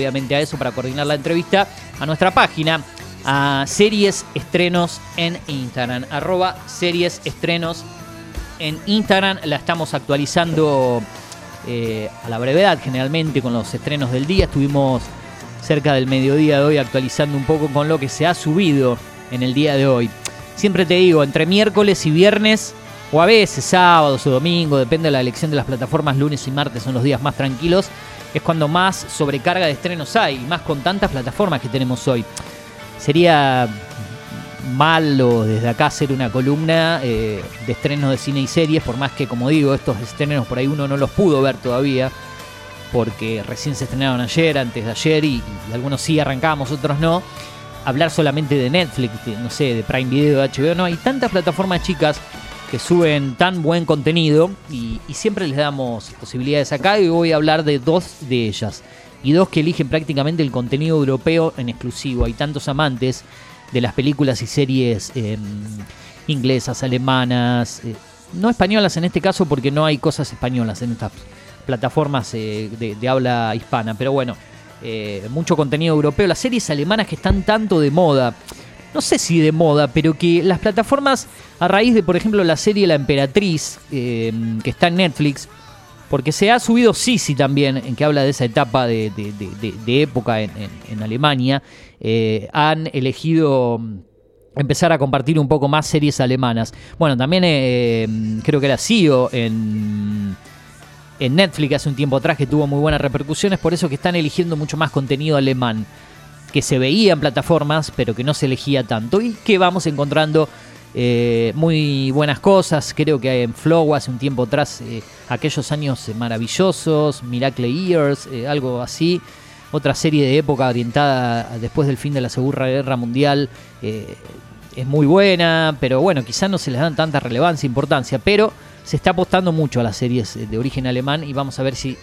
previamente a eso para coordinar la entrevista a nuestra página, a Series Estrenos en Instagram, arroba Series Estrenos en Instagram. La estamos actualizando eh, a la brevedad generalmente con los estrenos del día. Estuvimos cerca del mediodía de hoy actualizando un poco con lo que se ha subido en el día de hoy. Siempre te digo, entre miércoles y viernes, o a veces sábados o domingo, depende de la elección de las plataformas, lunes y martes son los días más tranquilos, es cuando más sobrecarga de estrenos hay, más con tantas plataformas que tenemos hoy. Sería malo desde acá hacer una columna eh, de estrenos de cine y series, por más que, como digo, estos estrenos por ahí uno no los pudo ver todavía, porque recién se estrenaron ayer, antes de ayer, y, algunos sí arrancamos, otros no. Hablar solamente de Netflix, no sé, de Prime Video, de HBO, no, hay tantas plataformas chicas que suben tan buen contenido y, siempre les damos posibilidades acá y voy a hablar de dos de ellas. Y dos que eligen prácticamente el contenido europeo en exclusivo. Hay tantos amantes de las películas y series em, inglesas, alemanas, eh, no españolas en este caso porque no hay cosas españolas en estas plataformas eh, de, habla hispana, pero bueno, eh, mucho contenido europeo, las series alemanas que están tanto de moda, no sé si de moda, pero que las plataformas, a raíz de por ejemplo la serie La Emperatriz, em, que está en Netflix, porque se ha subido Sisi también, en que habla de esa etapa de, época en, Alemania, eh, han elegido mm, empezar a compartir un poco más series alemanas. Bueno, también eh, creo que era CEO en, en Netflix hace un tiempo atrás que tuvo muy buenas repercusiones, por eso que están eligiendo mucho más contenido alemán que se veía en plataformas, pero que no se elegía tanto y que vamos encontrando eh, muy buenas cosas. Creo que en Flow hace un tiempo atrás, eh, aquellos años maravillosos, Miracle Years, eh, algo así. Otra serie de época orientada después del fin de la Segunda Guerra Mundial. es muy buena, pero bueno, quizás no se les dan tanta relevancia, e importancia, pero se está apostando mucho a las series de origen alemán y vamos a ver si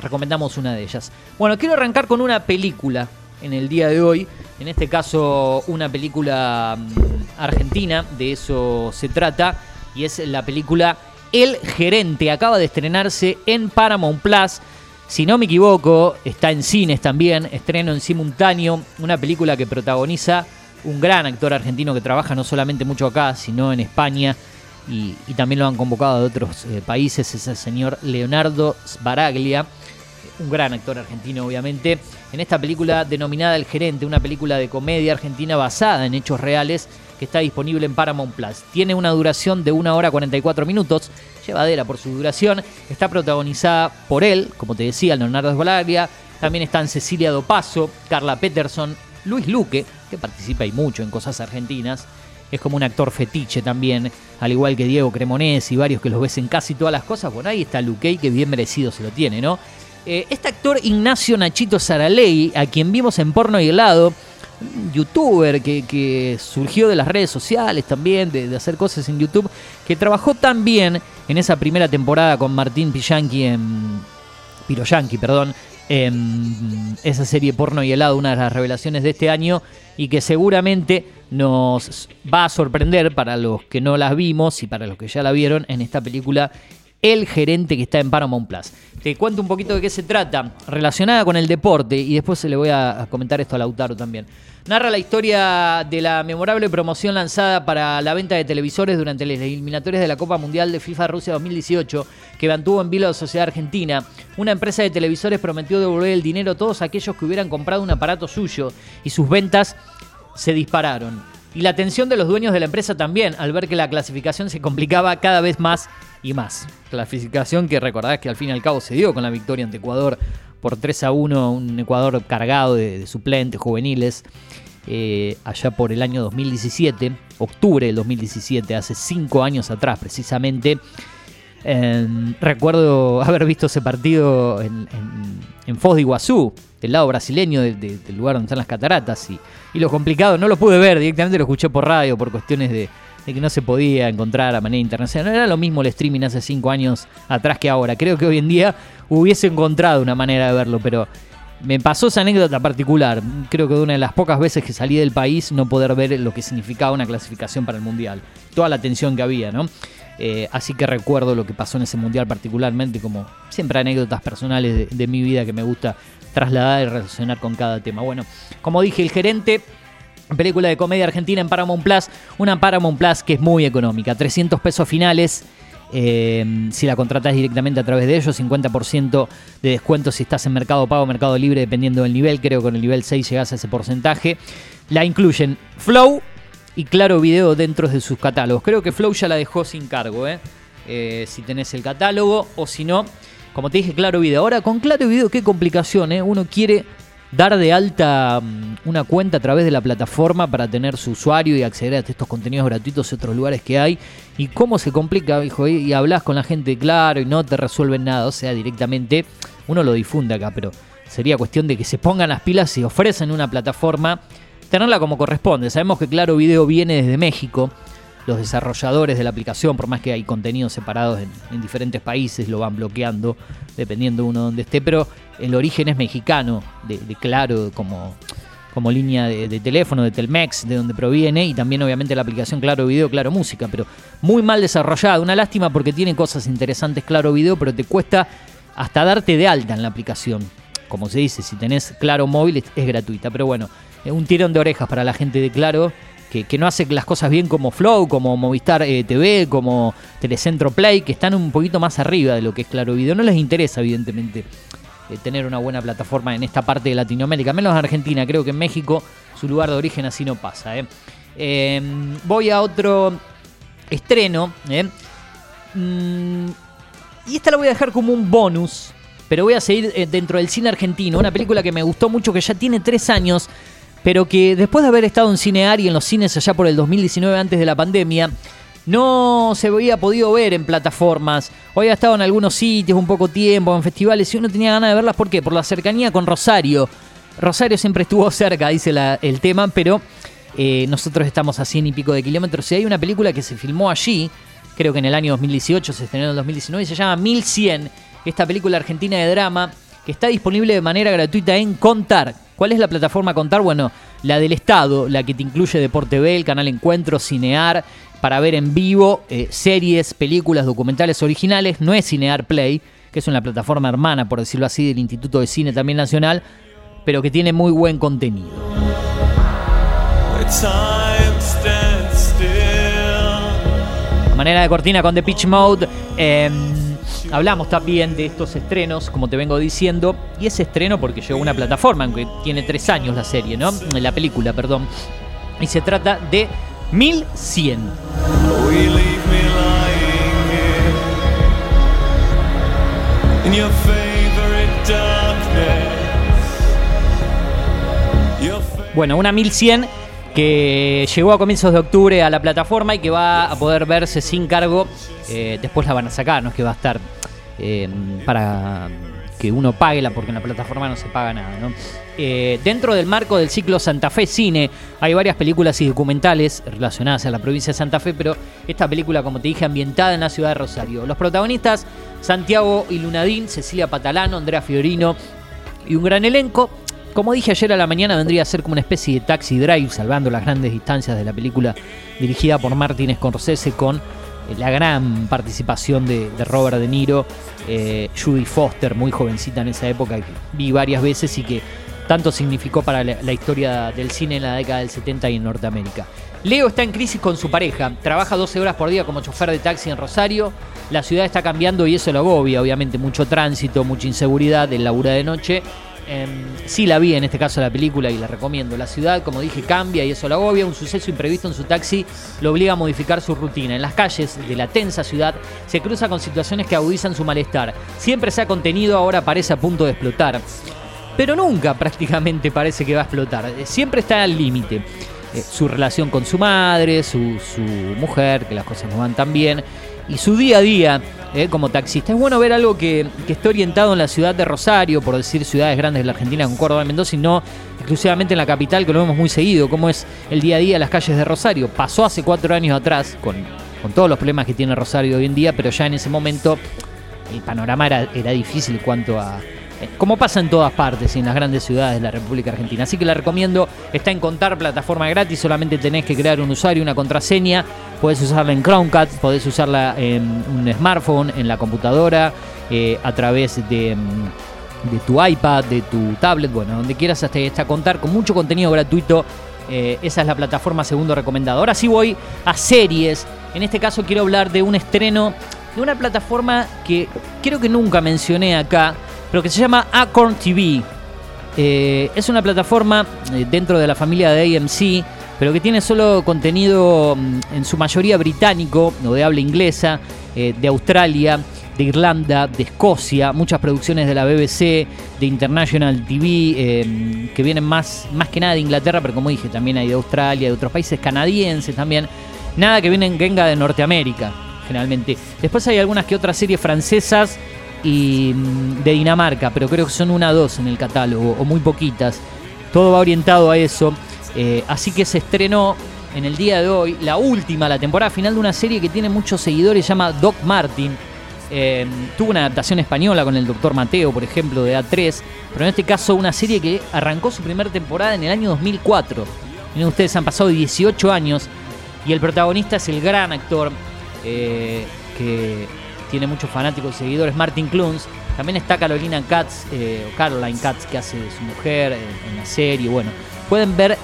recomendamos una de ellas. Bueno, quiero arrancar con una película en el día de hoy. En este caso, una película mm, argentina, de eso se trata, y es la película El Gerente. Acaba de estrenarse en Paramount Plus. Si no me equivoco, está en cines también, estreno en simultáneo, una película que protagoniza un gran actor argentino que trabaja no solamente mucho acá, sino en España, y, también lo han convocado de otros eh, países, es el señor Leonardo Sbaraglia un gran actor argentino obviamente, en esta película denominada El Gerente, una película de comedia argentina basada en hechos reales que está disponible en Paramount Plus. Tiene una duración de 1 hora 44 minutos, llevadera por su duración, está protagonizada por él, como te decía, Leonardo Esbolaria, también están Cecilia Dopaso, Carla Peterson, Luis Luque, que participa y mucho en cosas argentinas, es como un actor fetiche también, al igual que Diego Cremonesi y varios que los ves en casi todas las cosas. Bueno, ahí está Luque, que bien merecido se lo tiene, ¿no? Eh, este actor Ignacio Nachito Saraley, a quien vimos en Porno y Helado, un youtuber que, surgió de las redes sociales también, de, hacer cosas en YouTube, que trabajó tan bien en esa primera temporada con Martín Pillanqui en. Piroyanqui, perdón, en esa serie Porno y Helado, una de las revelaciones de este año, y que seguramente nos va a sorprender para los que no las vimos y para los que ya la vieron en esta película el gerente que está en Paramount Plus. Te cuento un poquito de qué se trata, relacionada con el deporte, y después se le voy a comentar esto a Lautaro también. Narra la historia de la memorable promoción lanzada para la venta de televisores durante las eliminatorias de la Copa Mundial de FIFA Rusia 2018, que mantuvo en vilo la Sociedad Argentina. Una empresa de televisores prometió devolver el dinero a todos aquellos que hubieran comprado un aparato suyo, y sus ventas se dispararon. Y la atención de los dueños de la empresa también, al ver que la clasificación se complicaba cada vez más y más. Clasificación que recordás que al fin y al cabo se dio con la victoria ante Ecuador por 3 a 1, un Ecuador cargado de, suplentes juveniles. Eh, allá por el año 2017, octubre del 2017, hace 5 años atrás precisamente. Recuerdo haber visto ese partido en, Foz de Iguazú, del lado brasileño del lugar donde están las cataratas. Y, lo complicado, no lo pude ver, directamente lo escuché por radio por cuestiones de, de que no se podía encontrar a manera internacional. No era lo mismo el streaming hace cinco años atrás que ahora. Creo que hoy en día hubiese encontrado una manera de verlo, pero me pasó esa anécdota particular. Creo que de una de las pocas veces que salí del país no poder ver lo que significaba una clasificación para el Mundial. Toda la tensión que había, ¿no? Eh, así que recuerdo lo que pasó en ese mundial particularmente, como siempre anécdotas personales de, de mi vida que me gusta trasladar y relacionar con cada tema. Bueno, como dije, el gerente película de comedia argentina en Paramount Plus, una Paramount Plus que es muy económica, 300 pesos finales. eh, si la contratas directamente a través de ellos, 50% de descuento si estás en Mercado Pago, Mercado Libre, dependiendo del nivel. Creo que con el nivel 6 llegas a ese porcentaje. La incluyen Flow y Claro Video dentro de sus catálogos. Creo que Flow ya la dejó sin cargo, ¿eh? Eh, si tenés el catálogo o si no, como te dije, Claro Video. Ahora, con Claro Video, qué complicación, ¿eh? Uno quiere dar de alta mm, una cuenta a través de la plataforma para tener su usuario y acceder a estos contenidos gratuitos y otros lugares que hay. Y cómo se complica, hijo, y y hablas con la gente claro y no te resuelven nada. O sea, directamente uno lo difunde acá, pero sería cuestión de que se pongan las pilas y ofrecen una plataforma, tenerla como corresponde. Sabemos que Claro Video viene desde México. Los desarrolladores de la aplicación, por más que hay contenidos separados en, en diferentes países, lo van bloqueando, dependiendo uno donde esté, pero el origen es mexicano, de, Claro como, como línea de, teléfono, de Telmex, de donde proviene, y también obviamente la aplicación Claro Video, Claro Música, pero muy mal desarrollada. Una lástima porque tiene cosas interesantes Claro Video, pero te cuesta hasta darte de alta en la aplicación. Como se dice, si tenés Claro Móvil es, gratuita, pero bueno, un tirón de orejas para la gente de Claro. Que, que no hace las cosas bien como Flow, como Movistar eh, TV, como Telecentro Play, que están un poquito más arriba de lo que es Claro Video. No les interesa, evidentemente, eh, tener una buena plataforma en esta parte de Latinoamérica, menos en Argentina. Creo que en México su lugar de origen así no pasa. ¿eh? Eh, voy a otro estreno. ¿eh? Mm, y esta la voy a dejar como un bonus, pero voy a seguir eh, dentro del cine argentino. Una película que me gustó mucho, que ya tiene tres años, pero que después de haber estado en Cinear y en los cines allá por el 2019 antes de la pandemia, no se había podido ver en plataformas. Hoy ha estado en algunos sitios un poco tiempo, en festivales, y uno tenía ganas de verlas. ¿Por qué? Por la cercanía con Rosario. Rosario siempre estuvo cerca, dice la- el tema, pero eh, nosotros estamos a 100 y pico de kilómetros. Y hay una película que se filmó allí, creo que en el año 2018, se estrenó en el 2019, y se llama 1100. Esta película argentina de drama que está disponible de manera gratuita en Contar. ¿Cuál es la plataforma Contar? Bueno, la del Estado, la que te incluye Deporte B, el canal Encuentro, Cinear, para ver en vivo eh, series, películas, documentales originales. No es Cinear Play, que es una plataforma hermana, por decirlo así, del Instituto de Cine también nacional, pero que tiene muy buen contenido. A manera de cortina con The Pitch Mode. eh, hablamos también de estos estrenos, como te vengo diciendo. Y ese estreno porque llegó a una plataforma, aunque tiene tres años la serie, ¿no? La película, perdón. Y se trata de 1100. We leave me lying here in your favorite darkness. Your fa- Bueno, una 1100 que llegó a comienzos de octubre a la plataforma y que va a poder verse sin cargo. Eh, después la van a sacar, no es que va a estar eh, para que uno pague la porque en la plataforma no se paga nada. ¿no? Eh, dentro del marco del ciclo Santa Fe Cine hay varias películas y documentales relacionadas a la provincia de Santa Fe, pero esta película, como te dije, ambientada en la ciudad de Rosario. Los protagonistas, Santiago y Lunadín, Cecilia Patalano, Andrea Fiorino y un gran elenco. Como dije ayer a la mañana, vendría a ser como una especie de taxi drive, salvando las grandes distancias de la película dirigida por Martin Scorsese con eh, la gran participación de, Robert De Niro, eh, Judy Foster, muy jovencita en esa época, que vi varias veces y que tanto significó para la, la historia del cine en la década del 70 y en Norteamérica. Leo está en crisis con su pareja, trabaja 12 horas por día como chofer de taxi en Rosario, la ciudad está cambiando y eso lo agobia, obviamente mucho tránsito, mucha inseguridad, el labura de noche. Em, sí la vi en este caso la película y la recomiendo. La ciudad, como dije, cambia y eso la agobia. Un suceso imprevisto en su taxi lo obliga a modificar su rutina. En las calles de la tensa ciudad se cruza con situaciones que agudizan su malestar. Siempre se ha contenido, ahora parece a punto de explotar. Pero nunca prácticamente parece que va a explotar. Eh, Siempre está al límite. Eh, su relación con su madre, su, su mujer, que las cosas no van tan bien, y su día a día eh, como taxista. Es bueno ver algo que, que esté orientado en la ciudad de Rosario, por decir ciudades grandes de la Argentina, con Córdoba y Mendoza, y no exclusivamente en la capital, que lo vemos muy seguido, como es el día a día las calles de Rosario. Pasó hace cuatro años atrás, con, con todos los problemas que tiene Rosario hoy en día, pero ya en ese momento el panorama era, era difícil cuanto a como pasa en todas partes y en las grandes ciudades de la República Argentina. Así que la recomiendo, está en Contar, plataforma gratis, solamente tenés que crear un usuario, una contraseña, podés usarla en Chromecast, podés usarla en un smartphone, en la computadora, eh, a través de, mm, de tu iPad, de tu tablet, bueno, donde quieras hasta Contar, con mucho contenido gratuito. Eh, esa es la plataforma segundo recomendado. Ahora sí voy a series. En este caso quiero hablar de un estreno de una plataforma que creo que nunca mencioné acá, pero que se llama Acorn TV. Eh, es una plataforma eh, dentro de la familia de AMC, pero que tiene solo contenido mm, en su mayoría británico o de habla inglesa, eh, de Australia, de Irlanda, de Escocia, muchas producciones de la BBC, de International TV, que vienen más, más que nada de Inglaterra, pero como dije, también hay de Australia, de otros países canadienses también. Nada que vienen, venga de Norteamérica, generalmente. Después hay algunas que otras series francesas y mm, de Dinamarca, pero creo que son una o dos en el catálogo, o muy poquitas. Todo va orientado a eso. Eh, así que se estrenó en el día de hoy la última, la temporada final de una serie que tiene muchos seguidores, se llama Doc Martin. Eh, tuvo una adaptación española con el Doctor Mateo, por ejemplo, de A3, pero en este caso una serie que arrancó su primera temporada en el año 2004. Miren ustedes, han pasado 18 años y el protagonista es el gran actor eh, que tiene muchos fanáticos y seguidores, Martin Cluns. También está Carolina Katz, eh, o Caroline Katz, que hace su mujer en, la serie. Bueno, pueden ver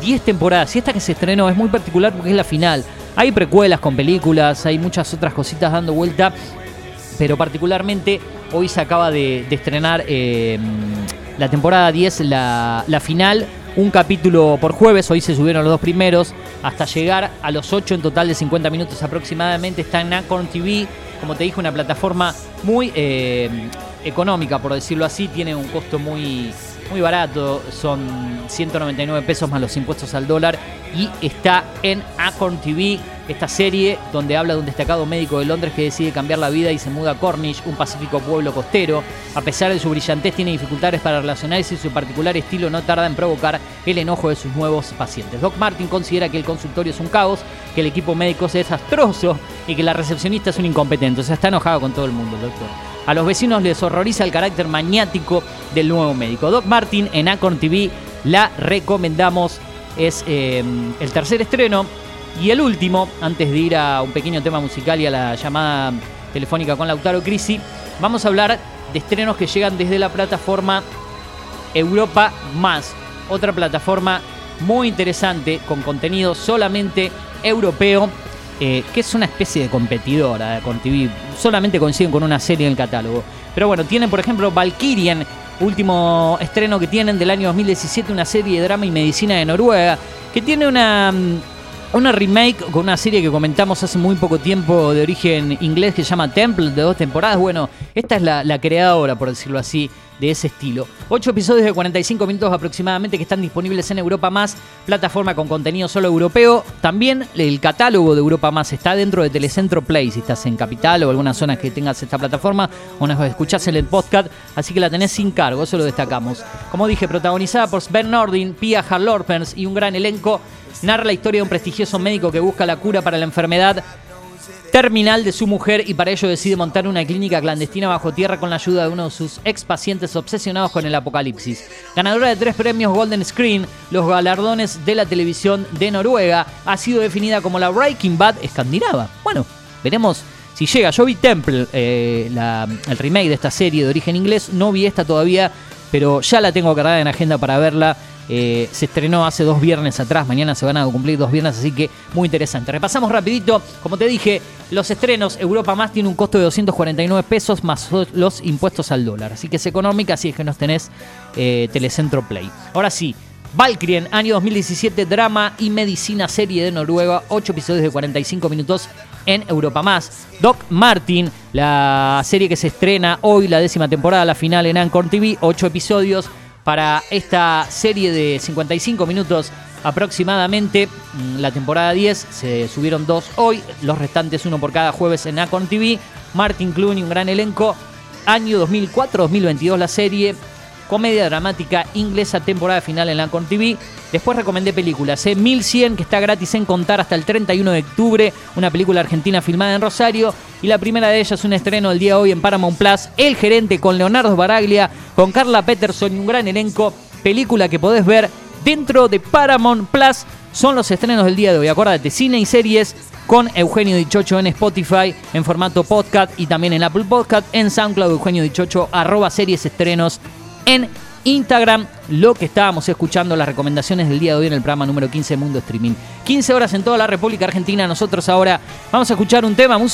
10 temporadas. Y esta que se estrenó es muy particular porque es la final. Hay precuelas con películas, hay muchas otras cositas dando vuelta, pero particularmente hoy se acaba de, estrenar eh, la temporada 10, la, la final. Un capítulo por jueves, hoy se subieron los dos primeros, hasta llegar a los 8 en total de 50 minutos aproximadamente. Está en Acorn TV, como te dije, una plataforma muy eh, económica, por decirlo así. Tiene un costo muy, muy barato, son 199 pesos más los impuestos al dólar. Y está en Acorn TV, esta serie donde habla de un destacado médico de Londres que decide cambiar la vida y se muda a Cornish, un pacífico pueblo costero. A pesar de su brillantez, tiene dificultades para relacionarse y su particular estilo no tarda en provocar el enojo de sus nuevos pacientes. Doc Martin considera que el consultorio es un caos, que el equipo médico es desastroso y que la recepcionista es un incompetente. O sea, está enojado con todo el mundo, doctor. A los vecinos les horroriza el carácter maniático del nuevo médico. Doc Martin en Acorn TV la recomendamos. Es eh, el tercer estreno y el último, antes de ir a un pequeño tema musical y a la llamada telefónica con Lautaro Crisi, vamos a hablar de estrenos que llegan desde la plataforma Europa Más, otra plataforma muy interesante con contenido solamente europeo, eh, que es una especie de competidora con TV, solamente coinciden con una serie en el catálogo. Pero bueno, tienen por ejemplo Valkyrian, último estreno que tienen del año 2017, una serie de drama y medicina de Noruega, que tiene una... una remake con una serie que comentamos hace muy poco tiempo de origen inglés que se llama Temple, de dos temporadas. Bueno, esta es la, la creadora, por decirlo así, de ese estilo. Ocho episodios de 45 minutos aproximadamente que están disponibles en Europa Más, plataforma con contenido solo europeo. También el catálogo de Europa Más está dentro de Telecentro Play, si estás en Capital o algunas zonas que tengas esta plataforma, o nos escuchás en el podcast, así que la tenés sin cargo, eso lo destacamos. Como dije, protagonizada por Sven Nordin, Pia Harlorpens y un gran elenco, narra la historia de un prestigioso médico que busca la cura para la enfermedad terminal de su mujer y para ello decide montar una clínica clandestina bajo tierra con la ayuda de uno de sus ex pacientes obsesionados con el apocalipsis. Ganadora de tres premios Golden Screen, los galardones de la televisión de Noruega, ha sido definida como la Breaking Bad escandinava. Bueno, veremos si llega. Yo vi Temple, eh, el remake de esta serie de origen inglés, no vi esta todavía, pero ya la tengo cargada en agenda para verla. Eh, se estrenó hace dos viernes atrás, mañana se van a cumplir dos viernes, así que muy interesante. Repasamos rapidito, como te dije, los estrenos, Europa Más tiene un costo de 249 pesos más los impuestos al dólar, así que es económica si es que nos tenés eh, Telecentro Play. Ahora sí, Valkyrie, año 2017, drama y medicina serie de Noruega, 8 episodios de 45 minutos en Europa Más. Doc Martin, la serie que se estrena hoy, la décima temporada, la final en Anchor TV, 8 episodios para esta serie de 55 minutos aproximadamente. Mm, La temporada 10 se subieron dos hoy, los restantes uno por cada jueves en Acorn TV. Martin Clooney, un gran elenco. Año 2004-2022 la serie. Comedia dramática inglesa, temporada final en la Con TV. Después recomendé películas, ¿eh? 1100, que está gratis en contar hasta el 31 de octubre, una película argentina filmada en Rosario. Y la primera de ellas, un estreno el día de hoy en Paramount Plus, El Gerente con Leonardo Baraglia, con Carla Peterson y un gran elenco. Película que podés ver dentro de Paramount Plus. Son los estrenos del día de hoy. Acuérdate, cine y series con Eugenio Dichocho en Spotify, en formato podcast y también en Apple Podcast, en SoundCloud Eugenio Dichocho, arroba series estrenos en Instagram. Lo que estábamos escuchando, las recomendaciones del día de hoy en el programa número 15 de Mundo Streaming. 15 horas en toda la República Argentina. Nosotros ahora vamos a escuchar un tema musical.